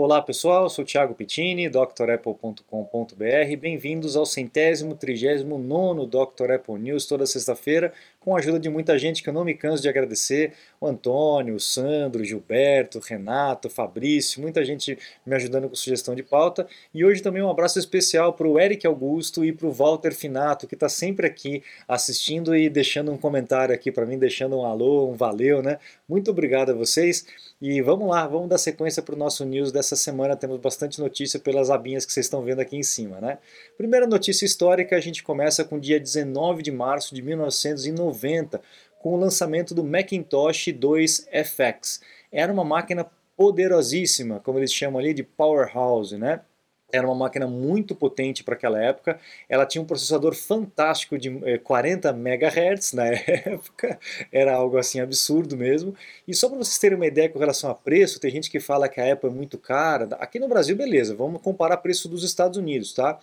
Olá pessoal, sou Thiago Pittini, drapple.com.br. Bem-vindos ao centésimo, trigésimo nono Dr. Apple News toda sexta-feira, com a ajuda de muita gente que eu não me canso de agradecer: o Antônio, o Sandro, o Gilberto, o Renato, o Fabrício, muita gente me ajudando com sugestão de pauta. E hoje também um abraço especial para o Eric Augusto e para o Walter Finato, que está sempre aqui assistindo e deixando um comentário aqui para mim, deixando um alô, um valeu, né? Muito obrigado a vocês. E vamos lá, vamos dar sequência para o nosso news dessa semana. Temos bastante notícia pelas abinhas que vocês estão vendo aqui em cima, né? Primeira notícia histórica, a gente começa com o dia 19 de março de 1990, com o lançamento do Macintosh 2 FX. Era uma máquina poderosíssima, como eles chamam ali de powerhouse, né? Era uma máquina muito potente para aquela época. Ela tinha um processador fantástico de 40 eh, MHz na época. Era algo assim absurdo mesmo. E só para vocês terem uma ideia com relação a preço, tem gente que fala que a Apple é muito cara. Aqui no Brasil, beleza, vamos comparar preço dos Estados Unidos, tá?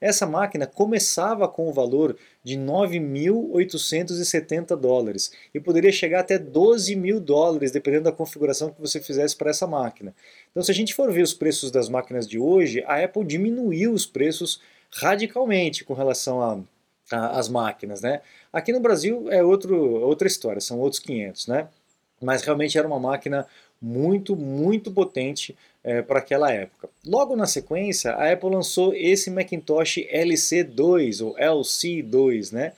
Essa máquina começava com o valor de 9.870 dólares e poderia chegar até 12 mil dólares, dependendo da configuração que você fizesse para essa máquina. Então, se a gente for ver os preços das máquinas de hoje, a Apple diminuiu os preços radicalmente com relação às máquinas. Né? Aqui no Brasil é outro, outra história, são outros 500, né? mas realmente era uma máquina muito, muito potente é, para aquela época. Logo na sequência, a Apple lançou esse Macintosh LC2 ou LC2, né?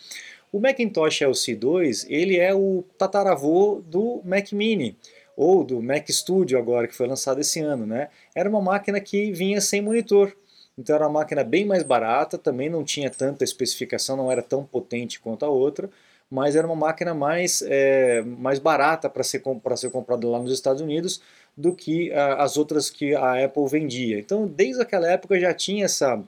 O Macintosh LC2 ele é o tataravô do Mac Mini ou do Mac Studio agora que foi lançado esse ano, né? Era uma máquina que vinha sem monitor. Então era uma máquina bem mais barata, também não tinha tanta especificação, não era tão potente quanto a outra, mas era uma máquina mais, é, mais barata para ser, ser comprada lá nos Estados Unidos do que as outras que a Apple vendia. Então, desde aquela época já tinha essa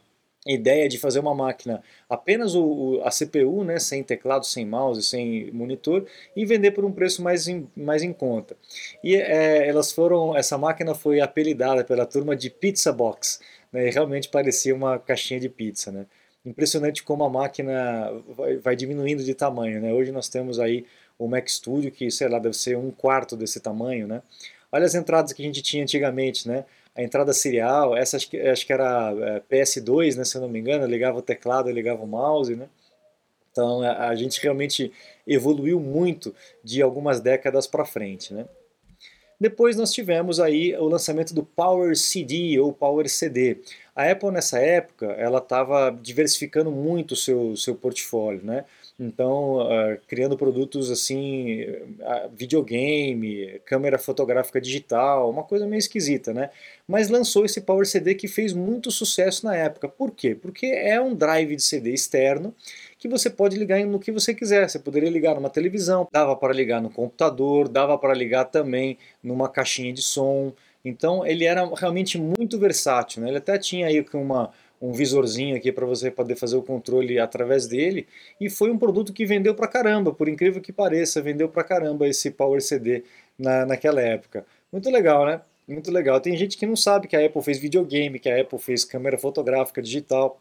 ideia de fazer uma máquina apenas o, a CPU, né, sem teclado, sem mouse, sem monitor, e vender por um preço mais em, mais em conta. E é, elas foram, essa máquina foi apelidada pela turma de Pizza Box, né, e realmente parecia uma caixinha de pizza, né. Impressionante como a máquina vai, vai diminuindo de tamanho, né. Hoje nós temos aí o Mac Studio que, sei lá, deve ser um quarto desse tamanho, né. Olha as entradas que a gente tinha antigamente, né? A entrada serial, essa acho que, acho que era é, PS2, né, se eu não me engano, ligava o teclado, ligava o mouse, né? Então a, a gente realmente evoluiu muito de algumas décadas para frente, né? Depois nós tivemos aí o lançamento do Power CD ou Power CD. A Apple nessa época ela estava diversificando muito o seu, seu portfólio, né? Então, uh, criando produtos assim, uh, videogame, câmera fotográfica digital, uma coisa meio esquisita, né? Mas lançou esse Power CD que fez muito sucesso na época. Por quê? Porque é um drive de CD externo que você pode ligar no que você quiser. Você poderia ligar numa televisão, dava para ligar no computador, dava para ligar também numa caixinha de som. Então ele era realmente muito versátil. Né? Ele até tinha aí uma um visorzinho aqui para você poder fazer o controle através dele e foi um produto que vendeu para caramba, por incrível que pareça, vendeu para caramba esse Power CD na, naquela época. Muito legal, né? Muito legal. Tem gente que não sabe que a Apple fez videogame, que a Apple fez câmera fotográfica digital,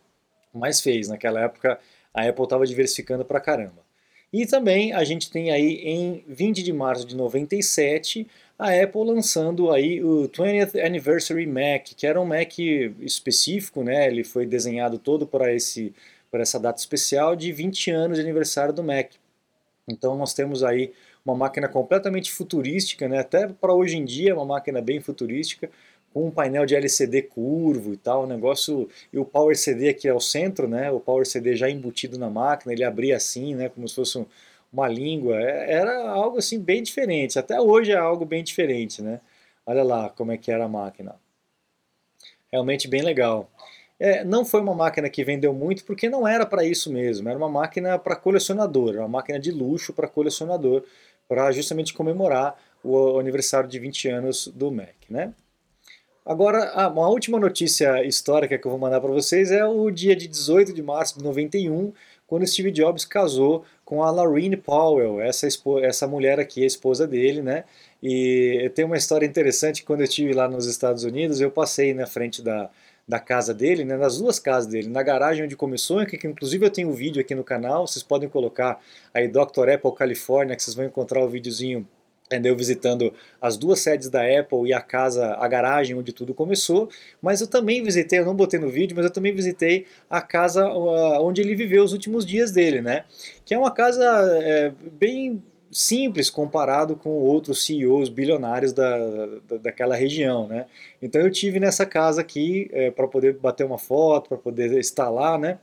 mas fez. Naquela época a Apple estava diversificando para caramba. E também a gente tem aí em 20 de março de 97 a Apple lançando aí o 20th Anniversary Mac, que era um Mac específico, né? Ele foi desenhado todo para esse para essa data especial de 20 anos de aniversário do Mac. Então nós temos aí uma máquina completamente futurística, né? Até para hoje em dia, uma máquina bem futurística, com um painel de LCD curvo e tal, o negócio e o Power CD aqui ao centro, né? O Power CD já embutido na máquina, ele abria assim, né? Como se fosse um, uma língua, é, era algo assim bem diferente. Até hoje é algo bem diferente, né? Olha lá como é que era a máquina. Realmente bem legal. É, não foi uma máquina que vendeu muito porque não era para isso mesmo. Era uma máquina para colecionador, uma máquina de luxo para colecionador, para justamente comemorar o aniversário de 20 anos do Mac, né? Agora, uma última notícia histórica que eu vou mandar para vocês é o dia de 18 de março de 91, quando Steve Jobs casou com a Laurene Powell, essa, essa mulher aqui, a esposa dele, né? E tem uma história interessante, quando eu estive lá nos Estados Unidos, eu passei na frente da, da casa dele, né, nas duas casas dele, na garagem onde começou, que, que inclusive eu tenho um vídeo aqui no canal, vocês podem colocar aí Dr. Apple California, que vocês vão encontrar o videozinho eu visitando as duas sedes da Apple e a casa, a garagem onde tudo começou, mas eu também visitei, eu não botei no vídeo, mas eu também visitei a casa onde ele viveu os últimos dias dele, né? Que é uma casa é, bem simples comparado com outros CEOs bilionários da, da, daquela região, né? Então eu tive nessa casa aqui é, para poder bater uma foto, para poder estar lá, né?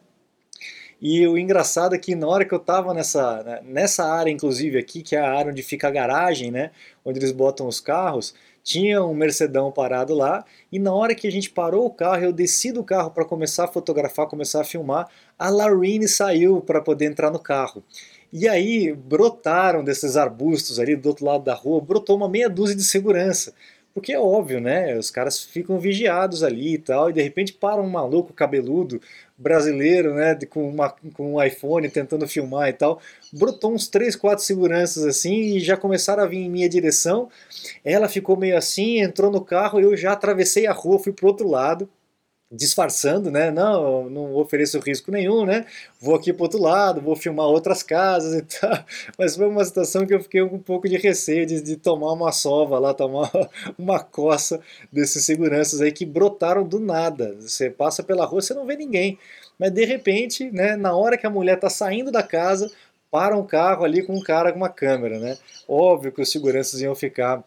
E o engraçado é que na hora que eu estava nessa, né, nessa área, inclusive aqui, que é a área onde fica a garagem, né, onde eles botam os carros, tinha um Mercedão parado lá, e na hora que a gente parou o carro, eu desci do carro para começar a fotografar, começar a filmar, a Larine saiu para poder entrar no carro. E aí brotaram desses arbustos ali do outro lado da rua, brotou uma meia dúzia de segurança. Porque é óbvio, né? Os caras ficam vigiados ali e tal, e de repente para um maluco cabeludo brasileiro, né, com, uma, com um iPhone tentando filmar e tal. Brotou uns 3, 4 seguranças assim e já começaram a vir em minha direção. Ela ficou meio assim, entrou no carro, eu já atravessei a rua, fui pro outro lado disfarçando, né? Não, não ofereço risco nenhum, né? Vou aqui para outro lado, vou filmar outras casas e tal. Mas foi uma situação que eu fiquei um pouco de receio de, de tomar uma sova lá, tomar uma coça desses seguranças aí que brotaram do nada. Você passa pela rua, você não vê ninguém. Mas de repente, né, na hora que a mulher está saindo da casa, para um carro ali com um cara com uma câmera, né? Óbvio que os seguranças iam ficar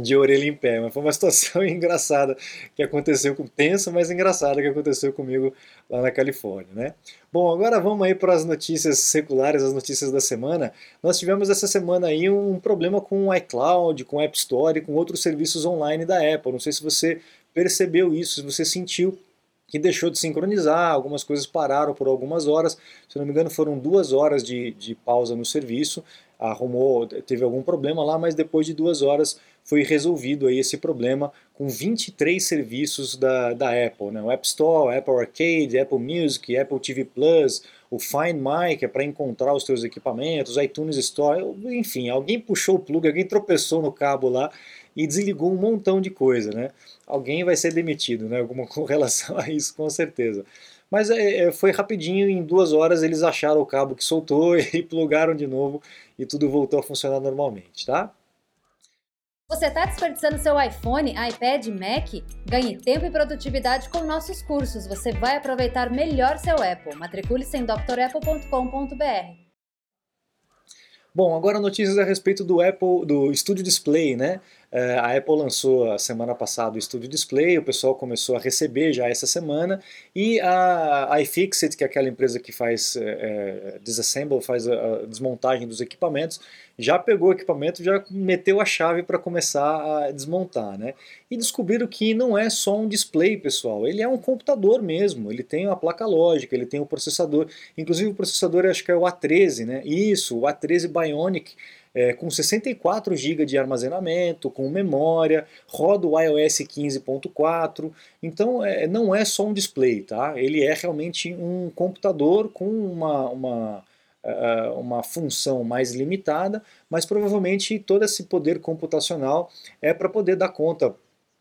de orelha em pé, mas foi uma situação engraçada que aconteceu, com tensa, mas engraçada que aconteceu comigo lá na Califórnia, né? Bom, agora vamos aí para as notícias seculares, as notícias da semana. Nós tivemos essa semana aí um problema com o iCloud, com o App Store com outros serviços online da Apple. Não sei se você percebeu isso, se você sentiu que deixou de sincronizar, algumas coisas pararam por algumas horas, se não me engano foram duas horas de, de pausa no serviço, arrumou, teve algum problema lá, mas depois de duas horas foi resolvido aí esse problema com 23 serviços da, da Apple, né? o App Store, Apple Arcade, Apple Music, Apple TV Plus, o Find My, que é para encontrar os seus equipamentos, iTunes Store, enfim, alguém puxou o plug, alguém tropeçou no cabo lá e desligou um montão de coisa, né? Alguém vai ser demitido, né? Alguma com relação a isso, com certeza. Mas é, é, foi rapidinho, em duas horas eles acharam o cabo que soltou e plugaram de novo e tudo voltou a funcionar normalmente, tá? Você está desperdiçando seu iPhone, iPad, Mac? Ganhe tempo e produtividade com nossos cursos. Você vai aproveitar melhor seu Apple. Matricule-se em drapple.com.br. Bom, agora notícias a respeito do Apple, do Studio Display, né? É, a Apple lançou a semana passada o Studio Display, o pessoal começou a receber já essa semana, e a iFixit, que é aquela empresa que faz é, é, disassemble, faz a, desmontagem dos equipamentos, já pegou o equipamento, já meteu a chave para começar a desmontar, né? E descobriram que não é só um display, pessoal, ele é um computador mesmo, ele tem a placa lógica, ele tem o processador, inclusive o processador acho que é o A13, né? Isso, o A13 Bionic, é, com 64 GB de armazenamento, com memória, roda o iOS 15.4, então é, não é só um display, tá? Ele é realmente um computador com uma, uma, é, uma função mais limitada, mas provavelmente todo esse poder computacional é para poder dar conta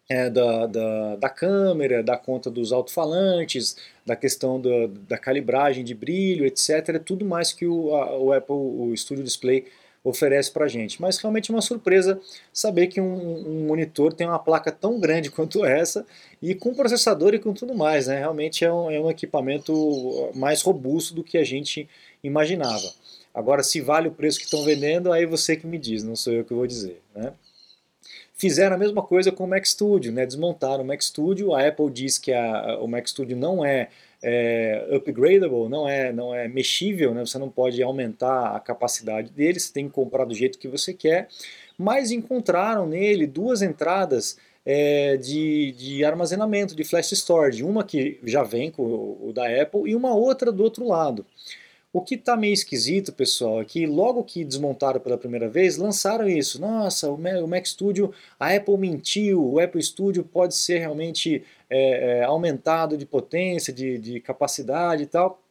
é, da, da, da, câmera, dar conta dos alto-falantes, da questão da, da, calibragem de brilho, etc. Tudo mais que o, a, o Apple, o Studio Display oferece para a gente. Mas realmente é uma surpresa saber que um, um, monitor tem uma placa tão grande quanto essa e com processador e com tudo mais. Né? Realmente é um, é um equipamento mais robusto do que a gente imaginava. Agora, se vale o preço que estão vendendo, aí você que me diz, não sou eu que vou dizer. Né? Fizeram a mesma coisa com o Mac Studio, né? desmontaram o Mac Studio. A Apple diz que a, o Mac Studio não é é, upgradable, não é, não é mexível, né? você não pode aumentar a capacidade dele, você tem que comprar do jeito que você quer, mas encontraram nele duas entradas é, de, de, armazenamento, de flash storage, uma que já vem com o, o da Apple e uma outra do outro lado. O que está meio esquisito, pessoal, é que logo que desmontaram pela primeira vez, lançaram isso. Nossa, o Mac Studio, a Apple mentiu, o Apple Studio pode ser realmente é, é, aumentado de potência, de, de capacidade e tal.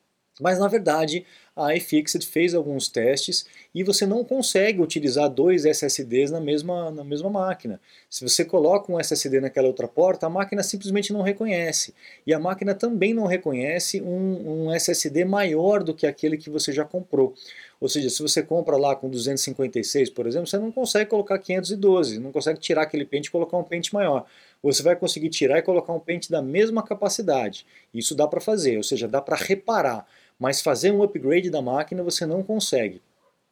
Mas na verdade, a iFixit fez alguns testes e você não consegue utilizar dois SSDs na mesma, na mesma máquina. Se você coloca um SSD naquela outra porta, a máquina simplesmente não reconhece. E a máquina também não reconhece um, um SSD maior do que aquele que você já comprou. Ou seja, se você compra lá com 256, por exemplo, você não consegue colocar 512, não consegue tirar aquele pente e colocar um pente maior. Você vai conseguir tirar e colocar um pente da mesma capacidade. Isso dá para fazer, ou seja, dá para reparar mas fazer um upgrade da máquina você não consegue.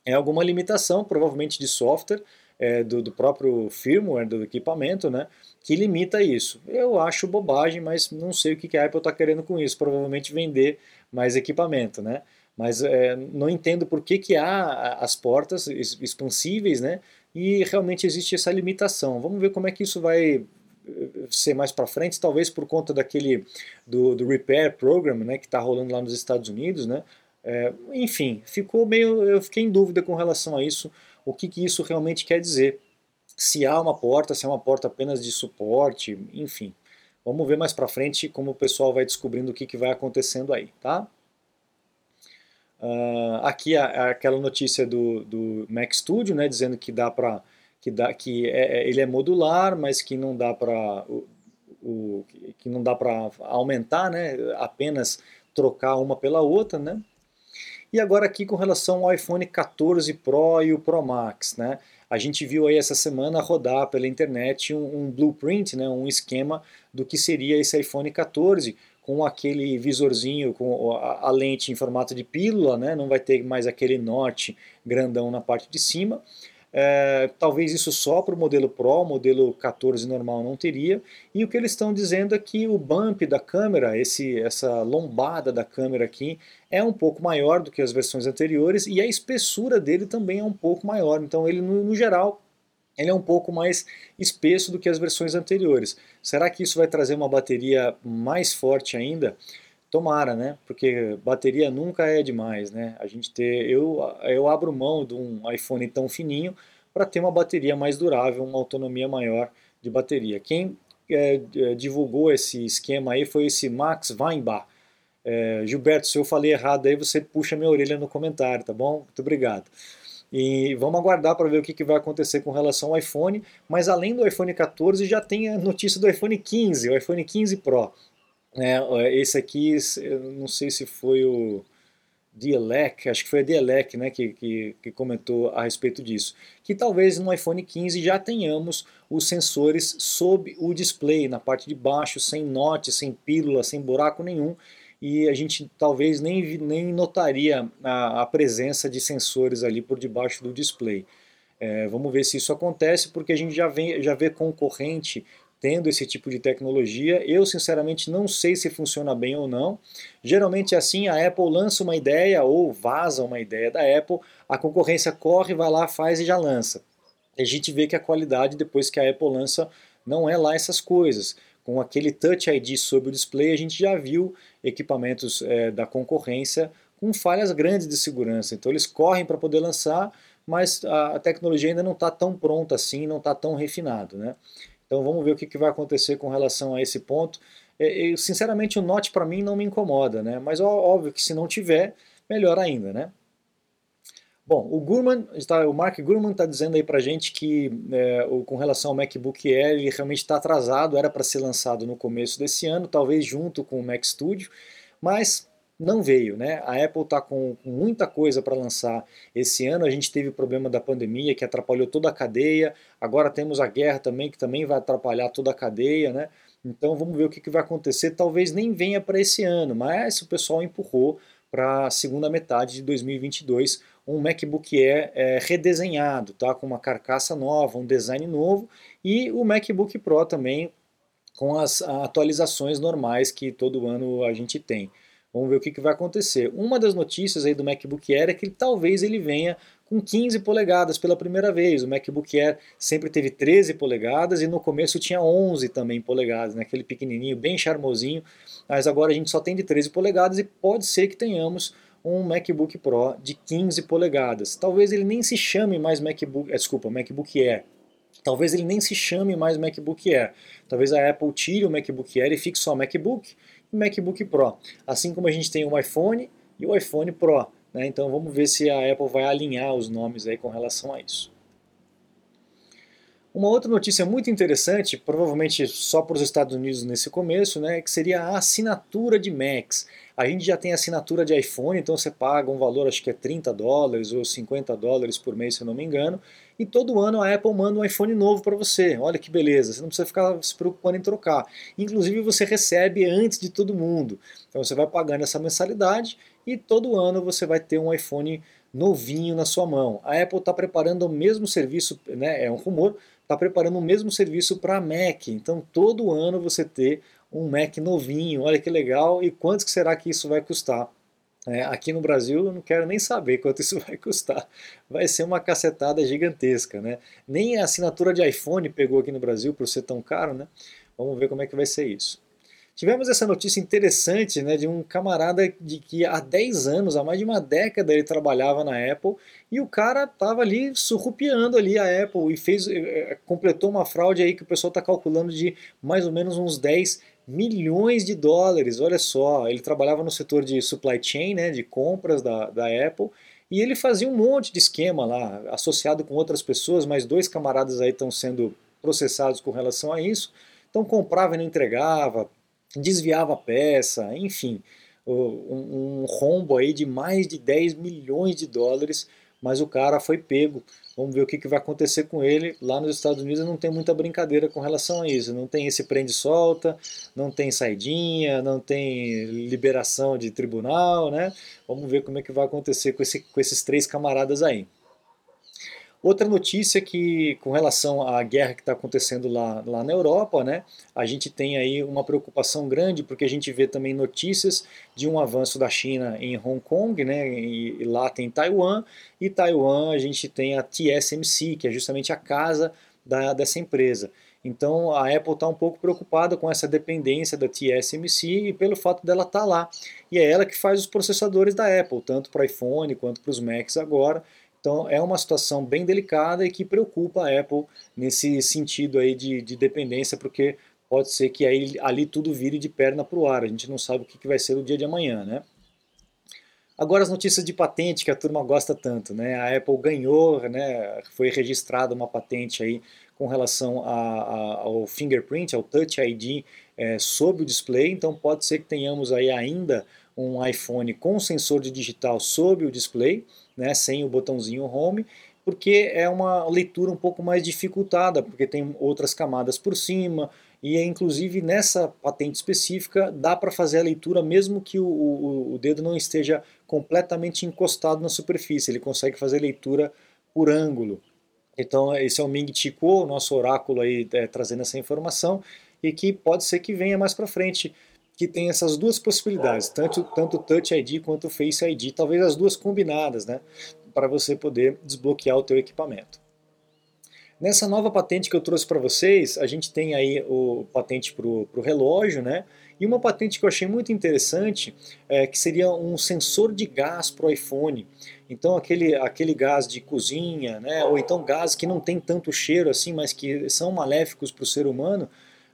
É alguma limitação, provavelmente de software, é, do, do, próprio firmware do equipamento, né, que limita isso. Eu acho bobagem, mas não sei o que a Apple está querendo com isso. Provavelmente vender mais equipamento, né? Mas é, não entendo por que, que há as portas expansíveis, né? E realmente existe essa limitação. Vamos ver como é que isso vai ser mais para frente, talvez por conta daquele do, do Repair Program, né, que está rolando lá nos Estados Unidos, né? É, enfim, ficou meio, eu fiquei em dúvida com relação a isso, o que, que isso realmente quer dizer. Se há uma porta, se é uma porta apenas de suporte, enfim. Vamos ver mais para frente como o pessoal vai descobrindo o que, que vai acontecendo aí, tá? Uh, aqui a, a, aquela notícia do, do Mac Studio, né, dizendo que dá para que, dá, que é, é, ele é modular, mas que não dá para o, que não dá para aumentar, né? apenas trocar uma pela outra. Né? E agora aqui com relação ao iPhone 14 Pro e o Pro Max. Né? A gente viu aí essa semana rodar pela internet um, um blueprint, né? um esquema do que seria esse iPhone 14 com aquele visorzinho, com a, a lente em formato de pílula, né? não vai ter mais aquele norte grandão na parte de cima. É, talvez isso só para o modelo Pro, o modelo 14 normal não teria. E o que eles estão dizendo é que o bump da câmera, esse, essa lombada da câmera aqui, é um pouco maior do que as versões anteriores e a espessura dele também é um pouco maior. Então ele, no, no geral, ele é um pouco mais espesso do que as versões anteriores. Será que isso vai trazer uma bateria mais forte ainda? Tomara, né? Porque bateria nunca é demais, né? A gente ter, eu, eu abro mão de um iPhone tão fininho para ter uma bateria mais durável, uma autonomia maior de bateria. Quem é, é, divulgou esse esquema aí foi esse Max Weinbach. É, Gilberto, se eu falei errado aí, você puxa minha orelha no comentário, tá bom? Muito obrigado. E vamos aguardar para ver o que, que vai acontecer com relação ao iPhone. Mas além do iPhone 14, já tem a notícia do iPhone 15, o iPhone 15 Pro. É, esse aqui, não sei se foi o Dielec, acho que foi a Dielec né, que, que, que, comentou a respeito disso. Que talvez no iPhone 15 já tenhamos os sensores sob o display, na parte de baixo, sem note, sem pílula, sem buraco nenhum, e a gente talvez nem, nem notaria a, a presença de sensores ali por debaixo do display. É, vamos ver se isso acontece, porque a gente já, vem, já vê concorrente tendo esse tipo de tecnologia. Eu, sinceramente, não sei se funciona bem ou não. Geralmente é assim, a Apple lança uma ideia ou vaza uma ideia da Apple, a concorrência corre, vai lá, faz e já lança. A gente vê que a qualidade, depois que a Apple lança, não é lá essas coisas. Com aquele Touch ID sobre o display, a gente já viu equipamentos é, da concorrência com falhas grandes de segurança. Então eles correm para poder lançar, mas a tecnologia ainda não está tão pronta assim, não está tão refinado. Né? Então vamos ver o que, que vai acontecer com relação a esse ponto. É, sinceramente, o Note para mim não me incomoda, né? mas óbvio que se não tiver, melhor ainda. Né? Bom, o Gurman, o Mark Gurman está dizendo aí para gente que é, com relação ao MacBook Air, ele realmente está atrasado, era para ser lançado no começo desse ano, talvez junto com o Mac Studio, mas não veio, né? A Apple está com muita coisa para lançar esse ano. A gente teve o problema da pandemia que atrapalhou toda a cadeia. Agora temos a guerra também que também vai atrapalhar toda a cadeia, né? Então vamos ver o que, que vai acontecer. Talvez nem venha para esse ano, mas o pessoal empurrou para a segunda metade de 2022 um MacBook Air é, redesenhado, tá? Com uma carcaça nova, um design novo e o MacBook Pro também com as atualizações normais que todo ano a gente tem. Vamos ver o que, que vai acontecer. Uma das notícias aí do MacBook Air é que talvez ele venha com 15 polegadas pela primeira vez. O MacBook Air sempre teve 13 polegadas e no começo tinha 11 também polegadas, né? aquele pequenininho, bem charmosinho, mas agora a gente só tem de 13 polegadas e pode ser que tenhamos um MacBook Pro de 15 polegadas. Talvez ele nem se chame mais MacBook, é, desculpa, MacBook Air. Talvez ele nem se chame mais MacBook Air. Talvez a Apple tire o MacBook Air e fique só MacBook MacBook Pro. Assim como a gente tem o iPhone e o iPhone Pro. Né? Então vamos ver se a Apple vai alinhar os nomes aí com relação a isso. Uma outra notícia muito interessante, provavelmente só para os Estados Unidos nesse começo, né, que seria a assinatura de Macs. A gente já tem assinatura de iPhone, então você paga um valor, acho que é 30 dólares ou 50 dólares por mês, se eu não me engano, e todo ano a Apple manda um iPhone novo para você. Olha que beleza, você não precisa ficar se preocupando em trocar. Inclusive você recebe antes de todo mundo. Então você vai pagando essa mensalidade e todo ano você vai ter um iPhone novinho na sua mão. A Apple está preparando o mesmo serviço, né, é um rumor, está preparando o mesmo serviço para Mac. Então todo ano você ter um Mac novinho, olha que legal, e quanto que será que isso vai custar? É, aqui no Brasil eu não quero nem saber quanto isso vai custar. Vai ser uma cacetada gigantesca, né? Nem a assinatura de iPhone pegou aqui no Brasil por ser tão caro, né? Vamos ver como é que vai ser isso. Tivemos essa notícia interessante né, de um camarada de que há 10 anos, há mais de uma década, ele trabalhava na Apple e o cara estava ali surrupiando ali a Apple e fez, eh, completou uma fraude aí que o pessoal está calculando de mais ou menos uns 10 milhões de dólares. Olha só, ele trabalhava no setor de supply chain, né, de compras da, da Apple e ele fazia um monte de esquema lá, associado com outras pessoas, mas dois camaradas aí estão sendo processados com relação a isso. Então comprava e não entregava, desviava a peça, enfim, um, um rombo aí de mais de 10 milhões de dólares, mas o cara foi pego. Vamos ver o que, que vai acontecer com ele. Lá nos Estados Unidos não tem muita brincadeira com relação a isso. Não tem esse prende-solta, não tem saidinha, não tem liberação de tribunal, né? Vamos ver como é que vai acontecer com, esse, com esses três camaradas aí. Outra notícia que, com relação à guerra que está acontecendo lá, lá na Europa, né, a gente tem aí uma preocupação grande, porque a gente vê também notícias de um avanço da China em Hong Kong, né, e, e lá tem Taiwan, e Taiwan a gente tem a TSMC, que é justamente a casa da, dessa empresa. Então a Apple está um pouco preocupada com essa dependência da TSMC e pelo fato dela estar tá lá. E é ela que faz os processadores da Apple, tanto para iPhone quanto para os Macs agora. Então é uma situação bem delicada e que preocupa a Apple nesse sentido aí de, de dependência, porque pode ser que aí, ali tudo vire de perna para o ar. A gente não sabe o que, que vai ser o dia de amanhã, né? Agora as notícias de patente que a turma gosta tanto, né? A Apple ganhou, né? Foi registrada uma patente aí com relação a, a, ao fingerprint, ao Touch ID é, sob o display. Então pode ser que tenhamos aí ainda um iPhone com sensor de digital sob o display, né, sem o botãozinho Home, porque é uma leitura um pouco mais dificultada, porque tem outras camadas por cima, e inclusive nessa patente específica dá para fazer a leitura mesmo que o, o, o, dedo não esteja completamente encostado na superfície, ele consegue fazer leitura por ângulo. Então esse é o Ming Chi Kuo, nosso oráculo aí é, trazendo essa informação, e que pode ser que venha mais para frente que tem essas duas possibilidades, tanto, tanto Touch ID quanto Face ID, talvez as duas combinadas, né, para você poder desbloquear o teu equipamento. Nessa nova patente que eu trouxe para vocês, a gente tem aí o patente para o relógio, né? E uma patente que eu achei muito interessante, é, que seria um sensor de gás para o iPhone. Então aquele, aquele gás de cozinha, né? Ou então gás que não tem tanto cheiro assim, mas que são maléficos para o ser humano,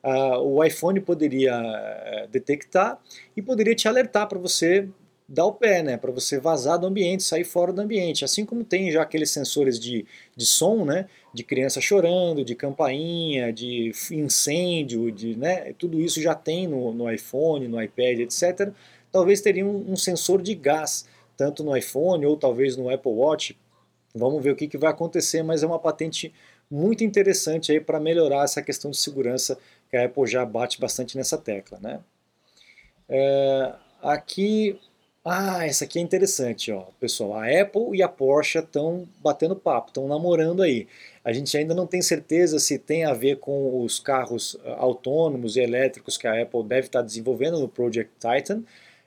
uh, o iPhone poderia uh, detectar e poderia te alertar para você dar o pé, né, para você vazar do ambiente, sair fora do ambiente. Assim como tem já aqueles sensores de, de som, né, de criança chorando, de campainha, de incêndio, de, né, tudo isso já tem no, no iPhone, no iPad, etc. Talvez teria um, um sensor de gás, tanto no iPhone ou talvez no Apple Watch. Vamos ver o que, que vai acontecer, mas é uma patente muito interessante aí para melhorar essa questão de segurança que a Apple já bate bastante nessa tecla, né? É, aqui, ah, essa aqui é interessante, ó, pessoal. A Apple e a Porsche estão batendo papo, estão namorando aí. A gente ainda não tem certeza se tem a ver com os carros ah, autônomos e elétricos que a Apple deve estar desenvolvendo no Project Titan,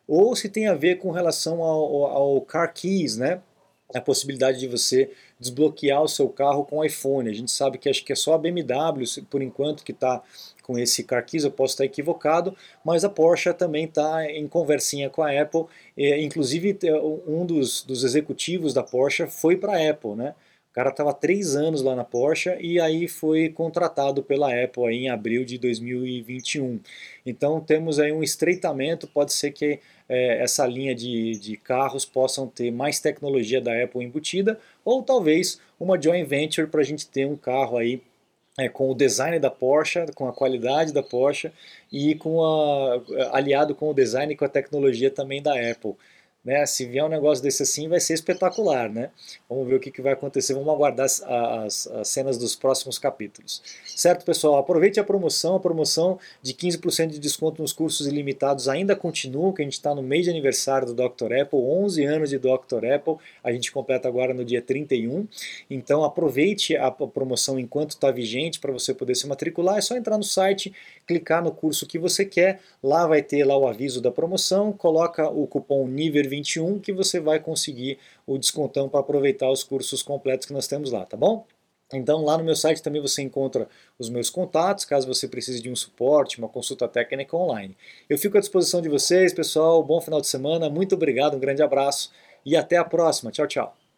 ou se tem a ver com relação ao, ao Car Keys, né? A possibilidade de você desbloquear o seu carro com iPhone. A gente sabe que acho que é só a BMW, por enquanto, que está com esse car keys, eu posso estar equivocado, mas a Porsche também está em conversinha com a Apple, inclusive um dos, dos executivos da Porsche foi para a Apple, né? O cara estava três anos lá na Porsche e aí foi contratado pela Apple aí em abril de 2021. Então temos aí um estreitamento, pode ser que é, essa linha de, de carros possam ter mais tecnologia da Apple embutida, ou talvez uma joint venture para a gente ter um carro aí é, com o design da Porsche, com a qualidade da Porsche e com a, aliado com o design e com a tecnologia também da Apple. Né? Se vier um negócio desse assim, vai ser espetacular, né? Vamos ver o que, que vai acontecer, vamos aguardar as, as, as, cenas dos próximos capítulos. Certo, pessoal? Aproveite a promoção, a promoção de 15% de desconto nos cursos ilimitados ainda continua, que a gente está no mês de aniversário do Dr. Apple, 11 anos de Dr. Apple, a gente completa agora no dia 31, então aproveite a promoção enquanto está vigente para você poder se matricular, é só entrar no site, clicar no curso que você quer, lá vai ter lá o aviso da promoção, coloca o cupom NIVER21 que você vai conseguir o descontão para aproveitar os cursos completos que nós temos lá, tá bom? Então lá no meu site também você encontra os meus contatos, caso você precise de um suporte, uma consulta técnica online. Eu fico à disposição de vocês, pessoal. Bom final de semana, muito obrigado, um grande abraço e até a próxima. Tchau, tchau.